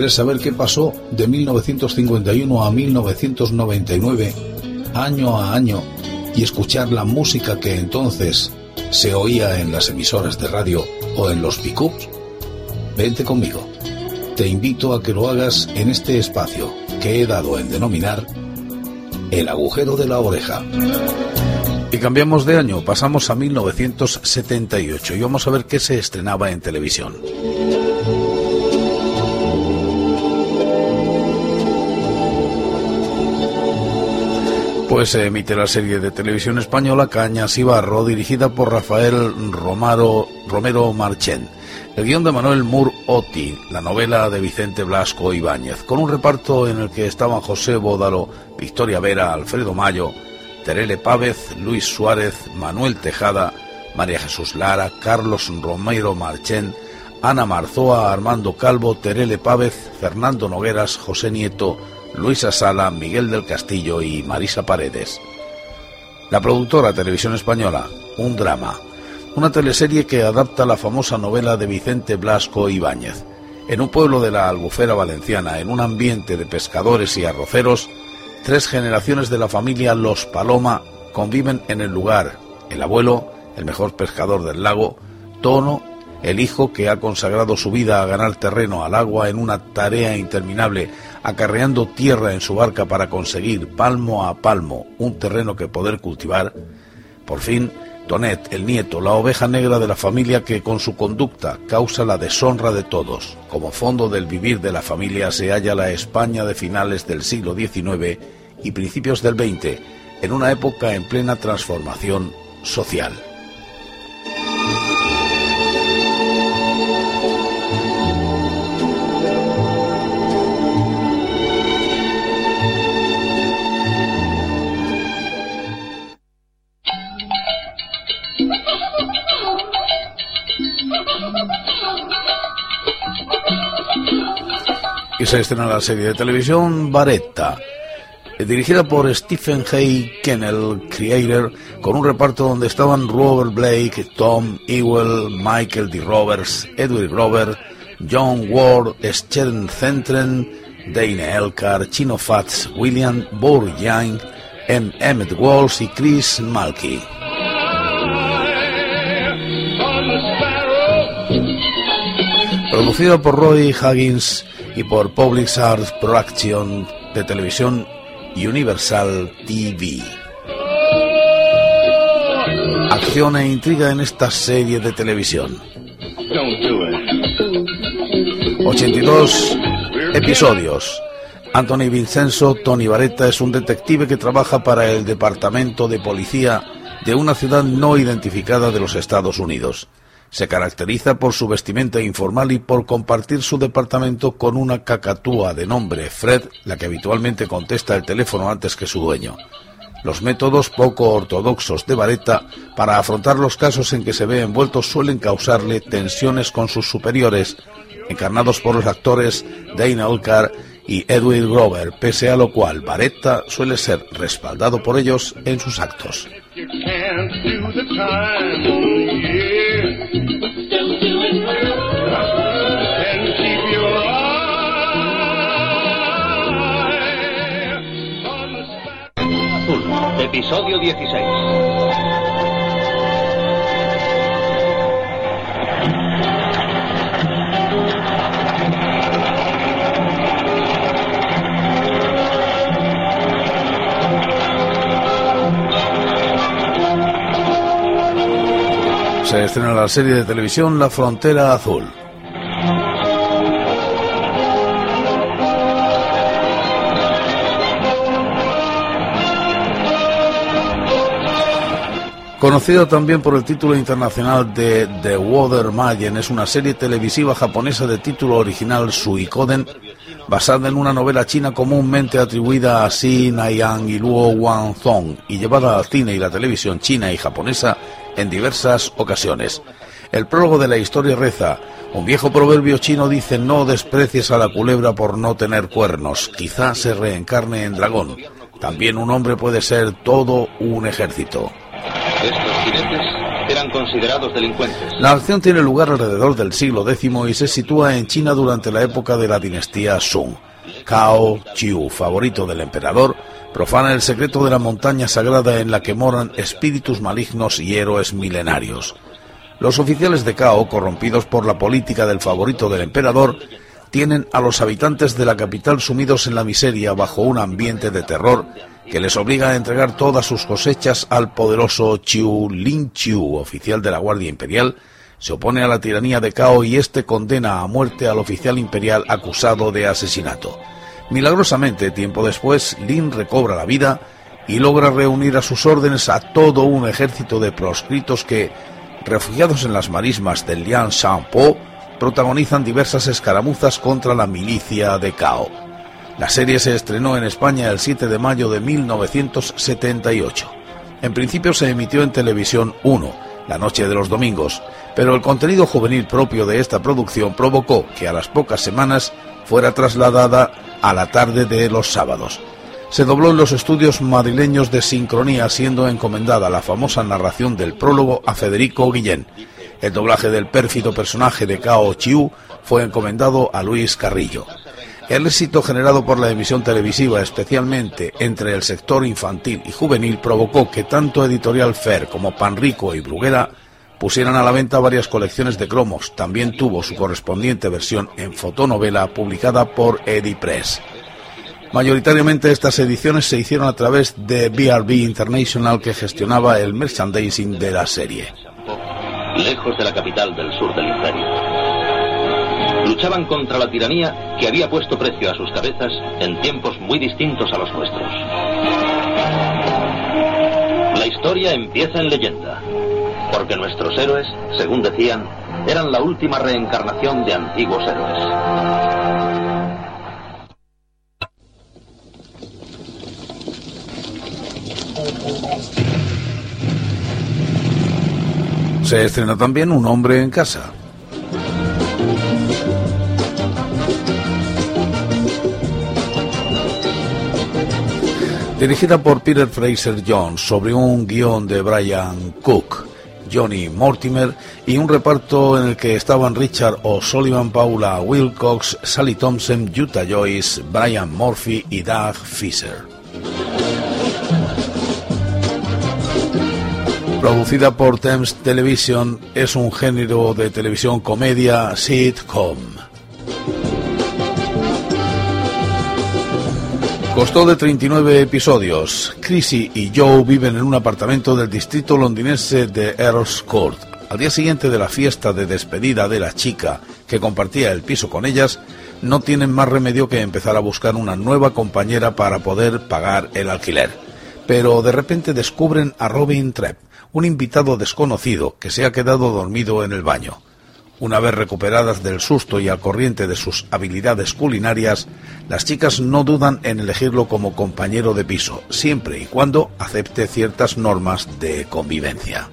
¿Quieres saber qué pasó de 1951 a 1999, año a año, y escuchar la música que entonces se oía en las emisoras de radio o en los pickups? Vente conmigo. Te invito a que lo hagas en este espacio que he dado en denominar el agujero de la oreja. Y cambiamos de año, pasamos a 1978 y vamos a ver qué se estrenaba en televisión. Pues se emite la serie de televisión española Cañas y Barro, dirigida por Rafael Romaro, Romero Marchén. El guion de Manuel Mur Oti, la novela de Vicente Blasco Ibáñez, con un reparto en el que estaban José Bódalo, Victoria Vera, Alfredo Mayo, Terele Pávez, Luis Suárez, Manuel Tejada, María Jesús Lara, Carlos Romero Marchén, Ana Marzoa, Armando Calvo, Terele Pávez, Fernando Nogueras, José Nieto, Luisa Sala, Miguel del Castillo y Marisa Paredes. La productora Televisión Española, un drama, una teleserie que adapta la famosa novela de Vicente Blasco Ibáñez. En un pueblo de la Albufera Valenciana, en un ambiente de pescadores y arroceros, tres generaciones de la familia Los Paloma conviven en el lugar. El abuelo, el mejor pescador del lago, Tono, el hijo que ha consagrado su vida a ganar terreno al agua en una tarea interminable, acarreando tierra en su barca para conseguir palmo a palmo un terreno que poder cultivar, por fin, Tonet, el nieto, la oveja negra de la familia que con su conducta causa la deshonra de todos. Como fondo del vivir de la familia se halla la España de finales del siglo XIX y principios del XX, en una época en plena transformación social. Se estrena la serie de televisión Baretta, eh, dirigida por Stephen Hay Kennel, creator, con un reparto donde estaban Robert Blake, Tom Ewell, Michael D. Roberts, Edward Robert, John Ward, Stern Centren, Dane Elcar, Chino Fats, William Bourjain, M. Emmett Walsh y Chris Malky. Producida por Roy Huggins y por Public Arts Production de televisión Universal TV. Acción e intriga en esta serie de televisión. 82 episodios. Anthony Vincenzo, Tony Vareta, es un detective que trabaja para el Departamento de Policía de una ciudad no identificada de los Estados Unidos. Se caracteriza por su vestimenta informal y por compartir su departamento con una cacatúa de nombre Fred, la que habitualmente contesta el teléfono antes que su dueño. Los métodos poco ortodoxos de Vareta para afrontar los casos en que se ve envuelto suelen causarle tensiones con sus superiores, encarnados por los actores Dana Olcar y Edwin Grover, pese a lo cual Vareta suele ser respaldado por ellos en sus actos. Episodio 16. Se estrena la serie de televisión La Frontera Azul. Conocido también por el título internacional de The Water es una serie televisiva japonesa de título original Suikoden, basada en una novela china comúnmente atribuida a Xin Naiyang y Luo Wanzong y llevada al cine y la televisión china y japonesa en diversas ocasiones. El prólogo de la historia reza, un viejo proverbio chino dice no desprecies a la culebra por no tener cuernos, quizá se reencarne en dragón. También un hombre puede ser todo un ejército. La acción tiene lugar alrededor del siglo X y se sitúa en China durante la época de la dinastía Sung. Cao Chiu, favorito del emperador, profana el secreto de la montaña sagrada en la que moran espíritus malignos y héroes milenarios. Los oficiales de Cao, corrompidos por la política del favorito del emperador, tienen a los habitantes de la capital sumidos en la miseria bajo un ambiente de terror que les obliga a entregar todas sus cosechas al poderoso Chiu Lin Chiu, oficial de la Guardia Imperial, se opone a la tiranía de Cao y este condena a muerte al oficial imperial acusado de asesinato. Milagrosamente, tiempo después, Lin recobra la vida y logra reunir a sus órdenes a todo un ejército de proscritos que, refugiados en las marismas del Lian Po, protagonizan diversas escaramuzas contra la milicia de Cao. La serie se estrenó en España el 7 de mayo de 1978. En principio se emitió en Televisión 1, la noche de los domingos, pero el contenido juvenil propio de esta producción provocó que a las pocas semanas fuera trasladada a la tarde de los sábados. Se dobló en los estudios madrileños de sincronía, siendo encomendada la famosa narración del prólogo a Federico Guillén, el doblaje del pérfido personaje de Cao Chiu fue encomendado a Luis Carrillo. El éxito generado por la emisión televisiva, especialmente entre el sector infantil y juvenil, provocó que tanto Editorial Fer como Panrico y Bruguera pusieran a la venta varias colecciones de cromos. También tuvo su correspondiente versión en fotonovela publicada por Edipress. Mayoritariamente estas ediciones se hicieron a través de BRB International que gestionaba el merchandising de la serie lejos de la capital del sur del imperio. Luchaban contra la tiranía que había puesto precio a sus cabezas en tiempos muy distintos a los nuestros. La historia empieza en leyenda, porque nuestros héroes, según decían, eran la última reencarnación de antiguos héroes. Se estrena también Un hombre en casa. Dirigida por Peter Fraser Jones sobre un guion de Brian Cook, Johnny Mortimer y un reparto en el que estaban Richard O'Sullivan, Paula Wilcox, Sally Thompson, Utah Joyce, Brian Murphy y Doug Fisher. Producida por Thames Television, es un género de televisión comedia sitcom. Costó de 39 episodios. Chrissy y Joe viven en un apartamento del distrito londinense de Earls Court. Al día siguiente de la fiesta de despedida de la chica que compartía el piso con ellas, no tienen más remedio que empezar a buscar una nueva compañera para poder pagar el alquiler. Pero de repente descubren a Robin Trepp, un invitado desconocido que se ha quedado dormido en el baño. Una vez recuperadas del susto y al corriente de sus habilidades culinarias, las chicas no dudan en elegirlo como compañero de piso, siempre y cuando acepte ciertas normas de convivencia.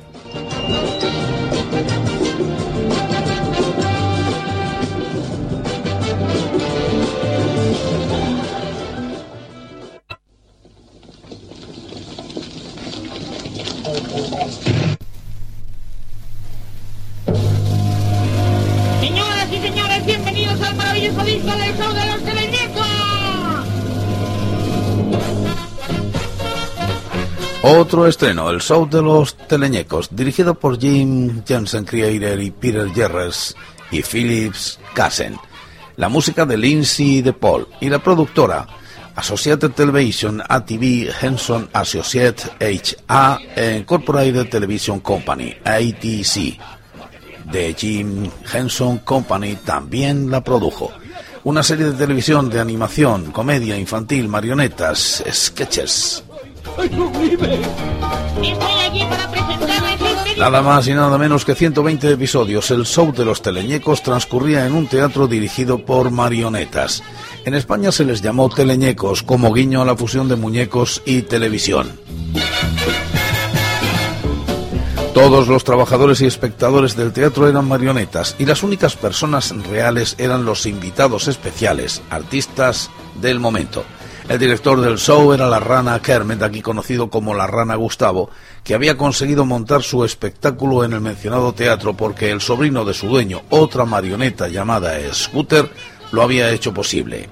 Otro estreno, el show de los teleñecos, dirigido por Jim Jensen Creator y Peter Jerres y Phillips Kassen. La música de Lindsay DePaul y la productora Associated Television ATV Henson Associate HA Incorporated Television Company ATC de Jim Henson Company también la produjo. Una serie de televisión de animación, comedia infantil, marionetas, sketches, Nada más y nada menos que 120 episodios. El show de los teleñecos transcurría en un teatro dirigido por marionetas. En España se les llamó teleñecos como guiño a la fusión de muñecos y televisión. Todos los trabajadores y espectadores del teatro eran marionetas y las únicas personas reales eran los invitados especiales, artistas del momento. El director del show era la rana Kermit, aquí conocido como la rana Gustavo, que había conseguido montar su espectáculo en el mencionado teatro porque el sobrino de su dueño, otra marioneta llamada Scooter, lo había hecho posible.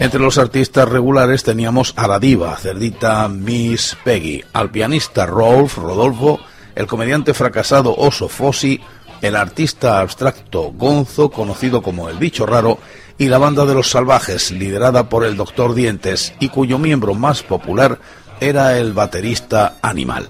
Entre los artistas regulares teníamos a la diva, cerdita Miss Peggy, al pianista Rolf Rodolfo, el comediante fracasado Oso Fossi, el artista abstracto Gonzo, conocido como el bicho raro, y la banda de los salvajes, liderada por el Doctor Dientes, y cuyo miembro más popular era el baterista Animal.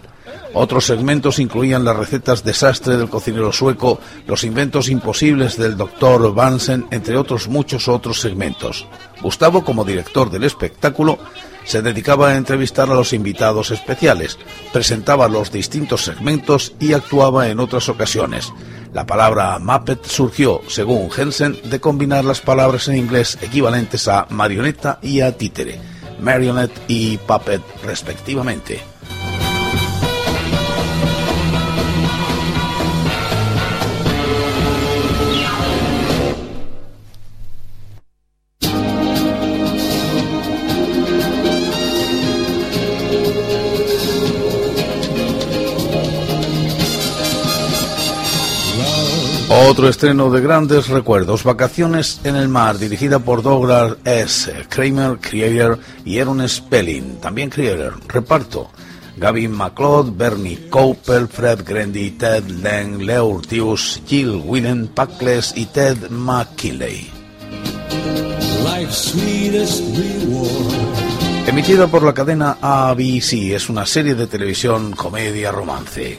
Otros segmentos incluían las recetas desastre del cocinero sueco, los inventos imposibles del doctor Vansen, entre otros muchos otros segmentos. Gustavo, como director del espectáculo, se dedicaba a entrevistar a los invitados especiales, presentaba los distintos segmentos y actuaba en otras ocasiones. La palabra Muppet surgió, según Hensen, de combinar las palabras en inglés equivalentes a marioneta y a títere, marionette y puppet respectivamente. Otro estreno de grandes recuerdos, Vacaciones en el Mar, dirigida por Douglas S. Kramer, creator, y Aaron Spelling, también creator. Reparto. Gavin McLeod, Bernie Cooper, Fred Grandy, Ted Lang, Leo Urtius, Jill Whelan, Packless y Ted McKinley. Emitida por la cadena ABC, es una serie de televisión comedia romance.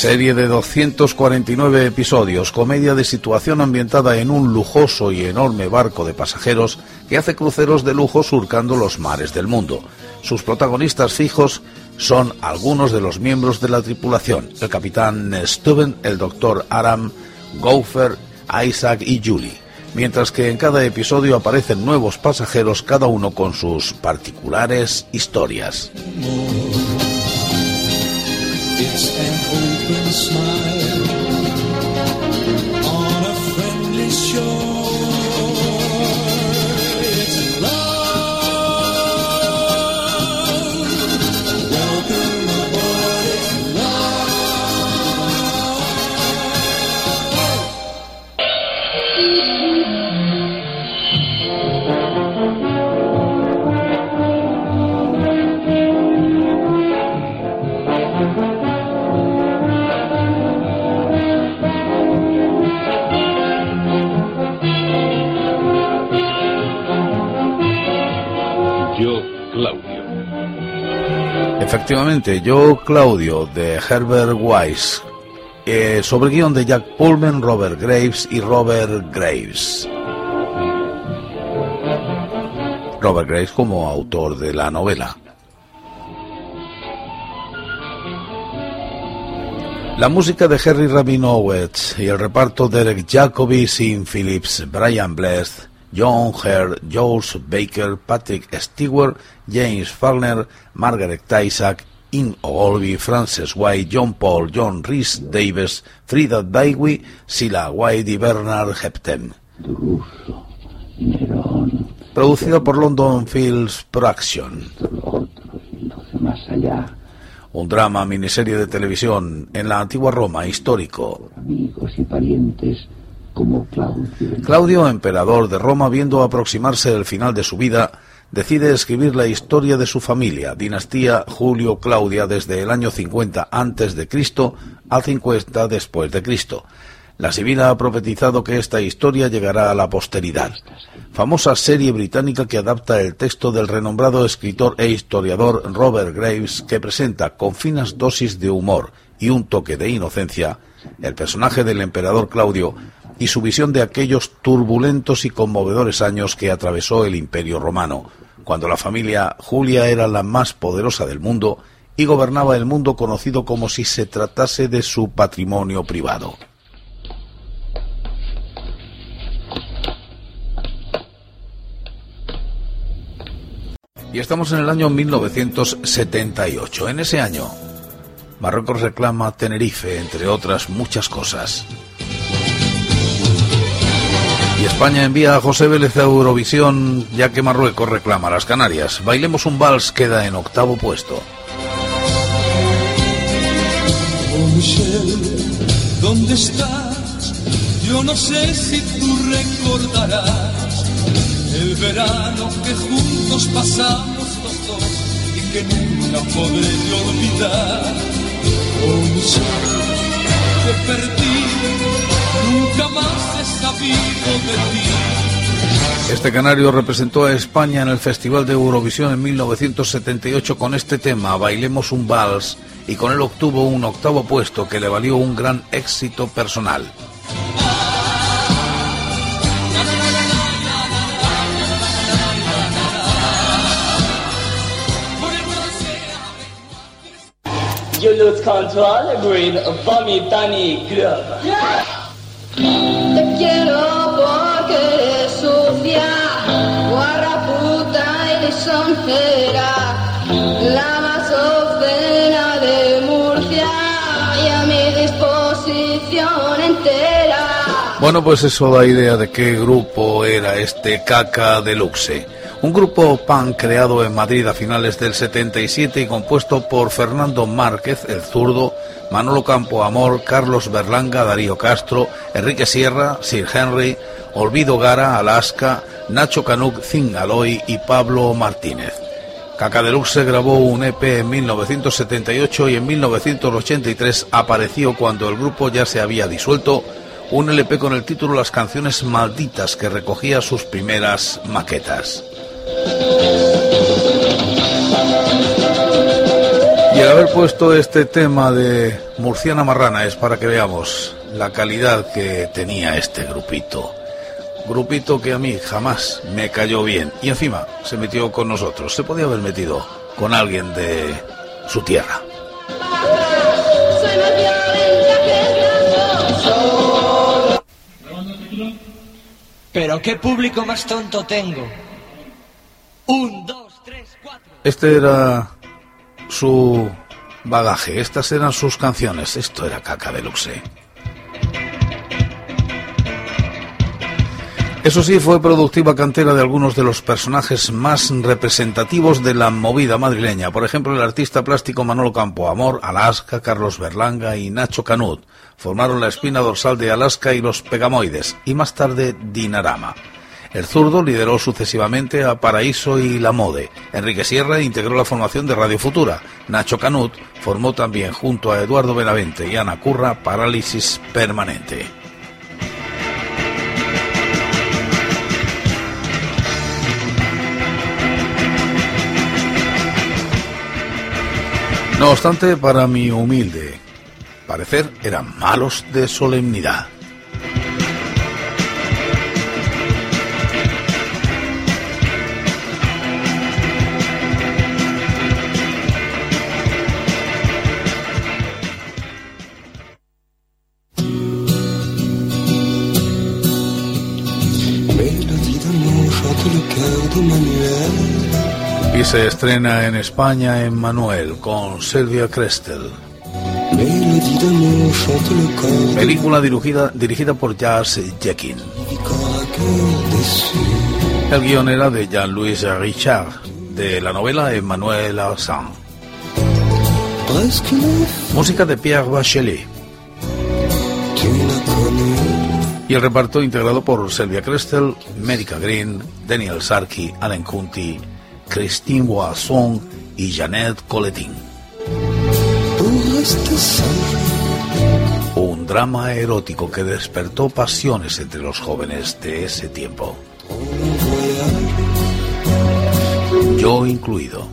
Serie de 249 episodios, comedia de situación ambientada en un lujoso y enorme barco de pasajeros que hace cruceros de lujo surcando los mares del mundo. Sus protagonistas fijos son algunos de los miembros de la tripulación, el capitán Stuben, el doctor Aram, Gopher, Isaac y Julie, mientras que en cada episodio aparecen nuevos pasajeros, cada uno con sus particulares historias. Efectivamente, yo, Claudio, de Herbert Weiss, eh, sobre guion de Jack Pullman, Robert Graves y Robert Graves. Robert Graves como autor de la novela. La música de Harry Rabinowitz y el reparto Derek Jacobi, Sin Phillips, Brian Blessed, John Hare, Jules Baker, Patrick Stewart, James Farner, Margaret Tysack, In Ogilvy, Frances White, John Paul, John Rhys Davis, Frida Daiwi, Sila White y Bernard Heptem. Producido por London Films Production. Un drama, miniserie de televisión en la antigua Roma, histórico. Amigos y parientes Claudio. Emperador de Roma, viendo aproximarse el final de su vida, decide escribir la historia de su familia, dinastía Julio-Claudia, desde el año 50 antes de Cristo al 50 después de Cristo. La Sibila ha profetizado que esta historia llegará a la posteridad. Famosa serie británica que adapta el texto del renombrado escritor e historiador Robert Graves, que presenta con finas dosis de humor y un toque de inocencia el personaje del emperador Claudio y su visión de aquellos turbulentos y conmovedores años que atravesó el Imperio romano, cuando la familia Julia era la más poderosa del mundo y gobernaba el mundo conocido como si se tratase de su patrimonio privado. Y estamos en el año 1978. En ese año, Marruecos reclama Tenerife, entre otras muchas cosas. Y España envía a José Vélez a Eurovisión, ya que Marruecos reclama a las Canarias. Bailemos un vals queda en octavo puesto. Oh, ¿dónde estás? Yo no sé si tú recordarás el verano que juntos pasamos los dos y que nunca podré olvidar. Este canario representó a España en el Festival de Eurovisión en 1978 con este tema, Bailemos un vals, y con él obtuvo un octavo puesto que le valió un gran éxito personal. Je lukt control green van mi tani club. Te quiero porque eres sucia, guarra puta y lisonjera, la más obscena de Murcia y a mi disposición entera. Bueno, pues eso da idea de qué grupo era este Caca Deluxe. Un grupo pan creado en Madrid a finales del 77 y compuesto por Fernando Márquez, el zurdo, Manolo Campo Amor, Carlos Berlanga, Darío Castro, Enrique Sierra, Sir Henry, Olvido Gara, Alaska, Nacho Canuc, Zingaloy y Pablo Martínez. Caca Deluxe grabó un EP en 1978 y en 1983 apareció cuando el grupo ya se había disuelto un LP con el título Las canciones malditas que recogía sus primeras maquetas. Y el haber puesto este tema de Murciana Marrana es para que veamos la calidad que tenía este grupito. Grupito que a mí jamás me cayó bien y encima se metió con nosotros. Se podía haber metido con alguien de su tierra. Pero qué público más tonto tengo. Un, dos, tres, cuatro. Este era su bagaje, estas eran sus canciones. Esto era caca deluxe. Eso sí, fue productiva cantera de algunos de los personajes más representativos de la movida madrileña. Por ejemplo, el artista plástico Manolo Campo Amor, Alaska, Carlos Berlanga y Nacho Canut. Formaron la espina dorsal de Alaska y los Pegamoides, y más tarde Dinarama. El zurdo lideró sucesivamente a Paraíso y La Mode. Enrique Sierra integró la formación de Radio Futura. Nacho Canut formó también junto a Eduardo Benavente y Ana Curra Parálisis Permanente. No obstante, para mi humilde parecer, eran malos de solemnidad. Se estrena en España en Manuel con Silvia Crestel. Película dirigida, dirigida por Jazz Jekin. El guion era de Jean-Louis Richard, de la novela Emmanuel Arsan. Música de Pierre Bachelet. Y el reparto integrado por Sylvia Crestel, Medica Green, Daniel Sarki, Alan Kunti, Christine Boisson y Jeannette Coletin. Un drama erótico que despertó pasiones entre los jóvenes de ese tiempo. Yo incluido.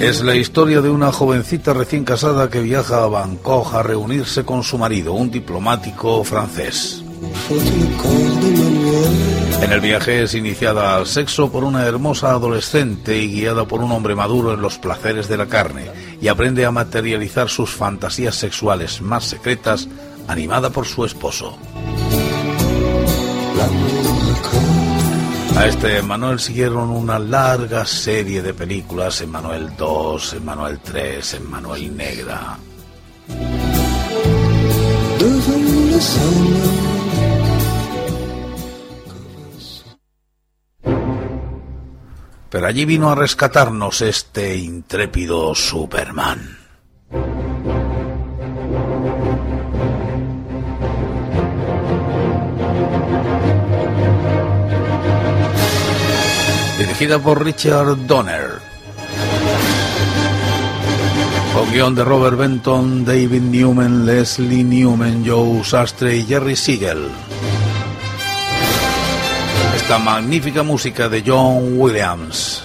Es la historia de una jovencita recién casada que viaja a Bangkok a reunirse con su marido, un diplomático francés. En el viaje es iniciada al sexo por una hermosa adolescente y guiada por un hombre maduro en los placeres de la carne y aprende a materializar sus fantasías sexuales más secretas animada por su esposo. A este Manuel siguieron una larga serie de películas, en Manuel 2, en Manuel 3, en Manuel Negra. Pero allí vino a rescatarnos este intrépido Superman. Dirigida por Richard Donner. Con guion de Robert Benton, David Newman, Leslie Newman, Joe Sastre y Jerry Siegel. Esta magnífica música de John Williams.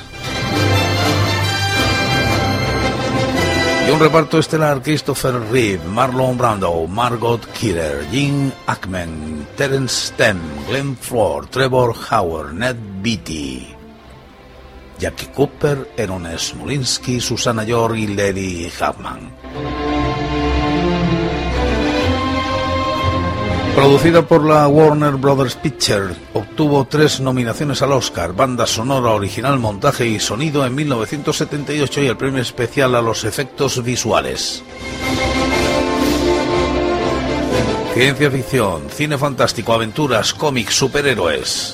Y un reparto estelar Christopher Reeve, Marlon Brando, Margot Kidder, Jim Ackman, Terence Stem, Glenn Ford, Trevor Howard, Ned Beatty, Jackie Cooper, Aaron Smolinski, Susana York y Lady Huffman. Producida por la Warner Brothers Pictures, obtuvo tres nominaciones al Oscar, banda sonora original, montaje y sonido en 1978 y el premio especial a los efectos visuales. Ciencia ficción, cine fantástico, aventuras, cómics, superhéroes.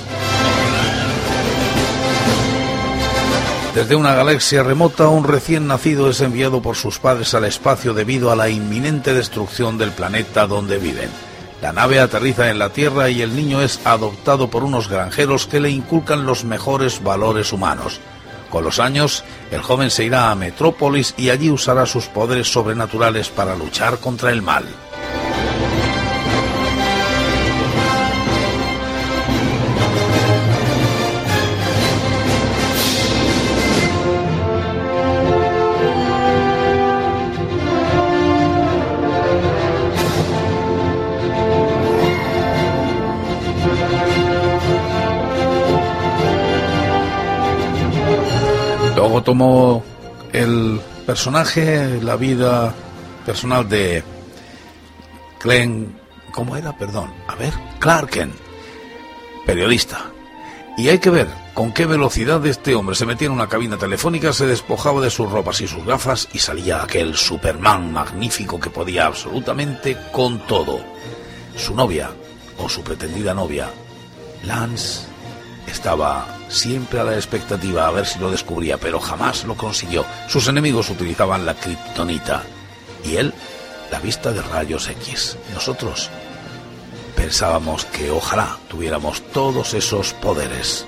Desde una galaxia remota, un recién nacido es enviado por sus padres al espacio debido a la inminente destrucción del planeta donde viven. La nave aterriza en la Tierra y el niño es adoptado por unos granjeros que le inculcan los mejores valores humanos. Con los años, el joven se irá a Metrópolis y allí usará sus poderes sobrenaturales para luchar contra el mal. Tomó el personaje, la vida personal de Glenn, ¿cómo era? Perdón, a ver, Clarken, periodista. Y hay que ver con qué velocidad este hombre se metía en una cabina telefónica, se despojaba de sus ropas y sus gafas y salía aquel Superman magnífico que podía absolutamente con todo. Su novia, o su pretendida novia, Lance, estaba siempre a la expectativa a ver si lo descubría, pero jamás lo consiguió. Sus enemigos utilizaban la kriptonita y él la vista de rayos X. Nosotros pensábamos que ojalá tuviéramos todos esos poderes.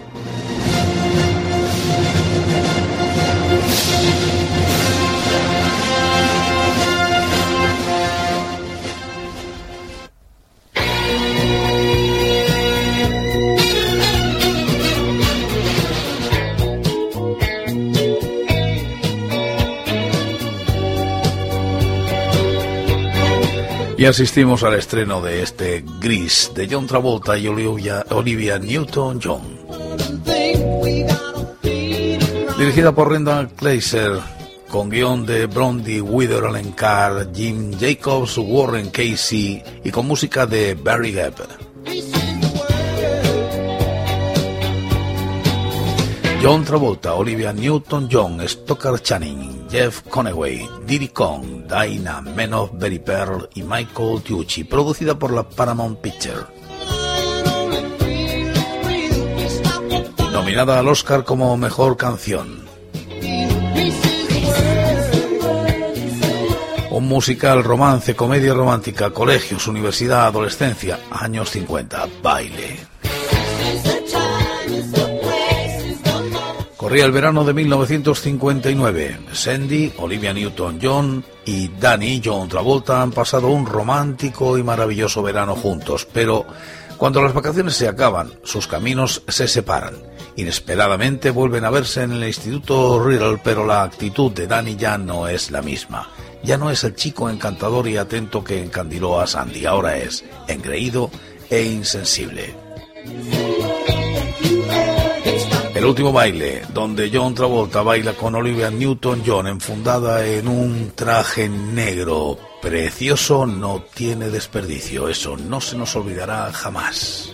Y asistimos al estreno de este Gris de John Travolta y Olivia, Newton-John. Dirigida por Randall Kleiser, con guion de Brondy Wither Alencar, Jim Jacobs, Warren Casey y con música de Barry Gibb. John Travolta, Olivia Newton-John, Stoker Channing, Jeff Conaway, Diddy Kong, Dinah Menoff, Berry Pearl y Michael Tucci, producida por la Paramount Picture. Nominada al Oscar como Mejor Canción. Un musical, romance, comedia romántica, colegios, universidad, adolescencia, años 50, baile. Corría el verano de 1959. Sandy, Olivia Newton-John y Danny John Travolta han pasado un romántico y maravilloso verano juntos, pero cuando las vacaciones se acaban, sus caminos se separan. Inesperadamente vuelven a verse en el Instituto Riddle, pero la actitud de Danny ya no es la misma. Ya no es el chico encantador y atento que encandiló a Sandy, ahora es engreído e insensible. El último baile, donde John Travolta baila con Olivia Newton-John enfundada en un traje negro precioso, no tiene desperdicio. Eso no se nos olvidará jamás.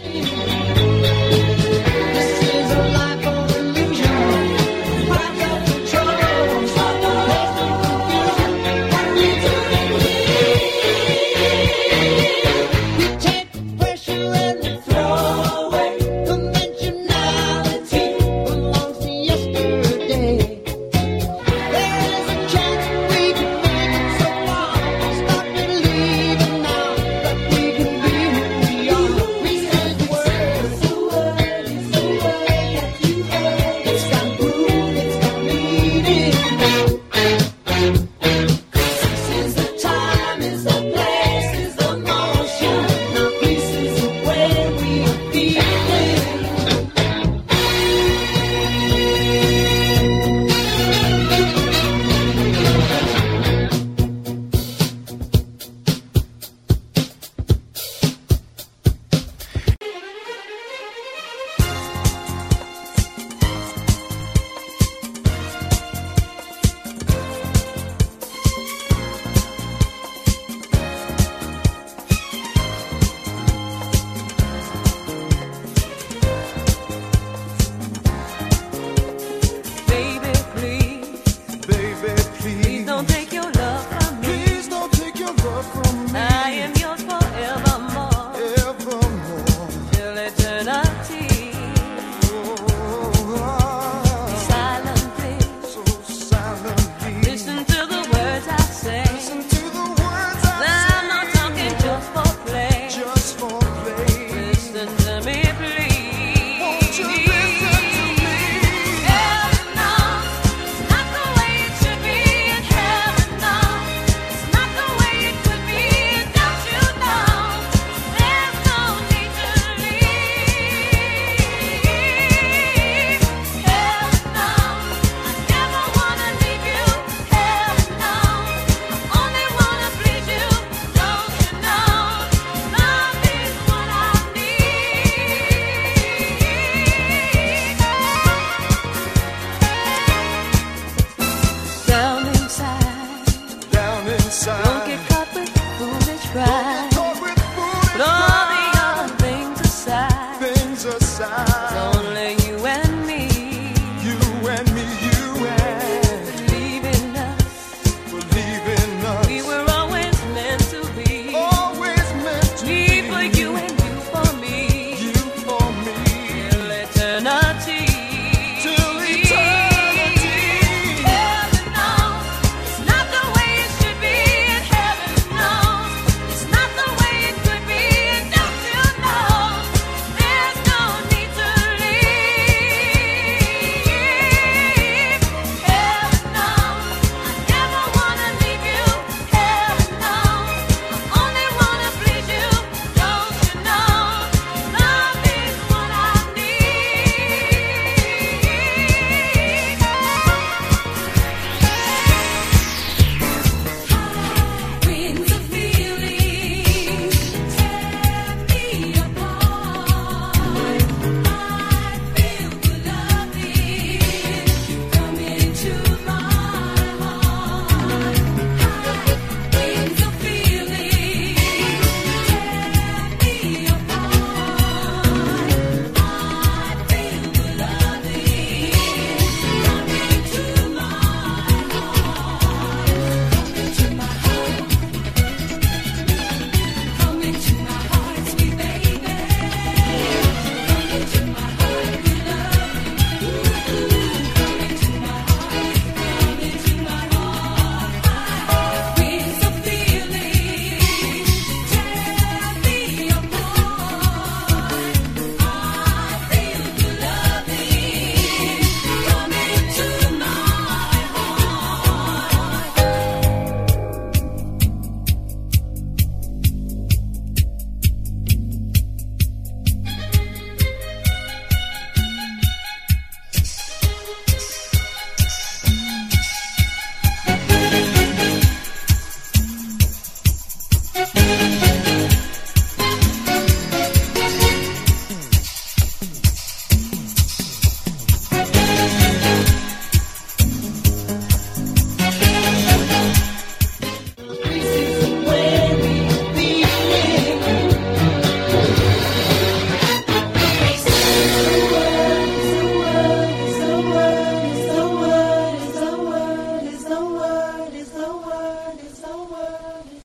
Welcome.